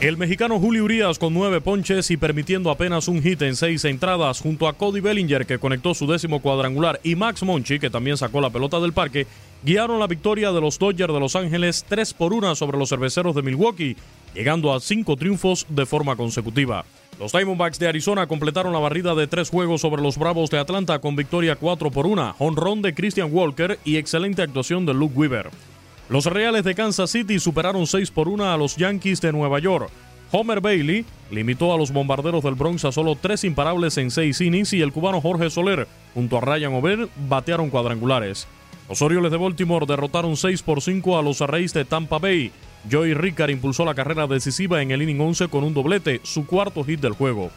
El mexicano Julio Urias con nueve ponches y permitiendo apenas un hit en seis entradas junto a Cody Bellinger que conectó su décimo cuadrangular y Max Monchi que también sacó la pelota del parque guiaron la victoria de los Dodgers de Los Ángeles 3 por 1 sobre los cerveceros de Milwaukee, llegando a cinco triunfos de forma consecutiva. Los Diamondbacks de Arizona completaron la barrida de tres juegos sobre los Bravos de Atlanta con victoria 4 por 1, honrón de Christian Walker y excelente actuación de Luke Weaver. Los Reales de Kansas City superaron 6 por 1 a los Yankees de Nueva York. Homer Bailey limitó a los bombarderos del Bronx a solo tres imparables en seis innings y el cubano Jorge Soler, junto a Ryan O'Brien, batearon cuadrangulares. Los Orioles de Baltimore derrotaron 6 por 5 a los Reyes de Tampa Bay. Joey Rickard impulsó la carrera decisiva en el inning 11 con un doblete, su cuarto hit del juego.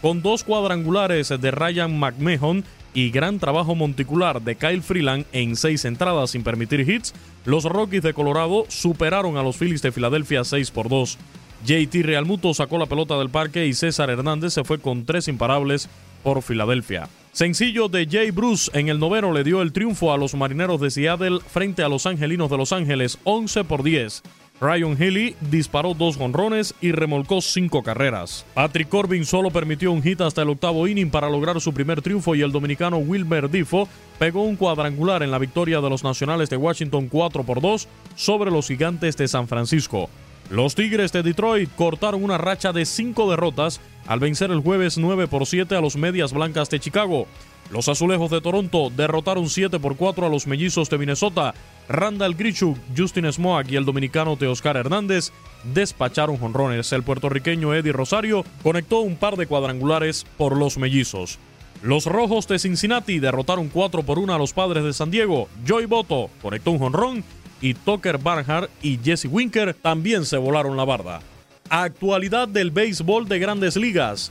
Con dos cuadrangulares de Ryan McMahon y gran trabajo monticular de Kyle Freeland en seis entradas sin permitir hits, los Rockies de Colorado superaron a los Phillies de Filadelfia 6 por 2. JT Realmuto sacó la pelota del parque y César Hernández se fue con tres imparables por Filadelfia. Sencillo de Jay Bruce en el noveno le dio el triunfo a los marineros de Seattle frente a los angelinos de Los Ángeles 11 por 10. Ryan Healy disparó dos jonrones y remolcó cinco carreras. Patrick Corbin solo permitió un hit hasta el octavo inning para lograr su primer triunfo y el dominicano Wilmer Difo pegó un cuadrangular en la victoria de los Nacionales de Washington 4 por 2 sobre los Gigantes de San Francisco. Los Tigres de Detroit cortaron una racha de cinco derrotas al vencer el jueves 9 por 7 a los Medias Blancas de Chicago. Los Azulejos de Toronto derrotaron 7 por 4 a los Mellizos de Minnesota. Randall Grichuk, Justin Smoak y el dominicano Teoscar Hernández despacharon jonrones. El puertorriqueño Eddie Rosario conectó un par de cuadrangulares por los Mellizos. Los Rojos de Cincinnati derrotaron 4 por 1 a los Padres de San Diego. Joey Boto conectó un jonrón y Tucker Barnhart y Jesse Winker también se volaron la barda. Actualidad del béisbol de grandes ligas.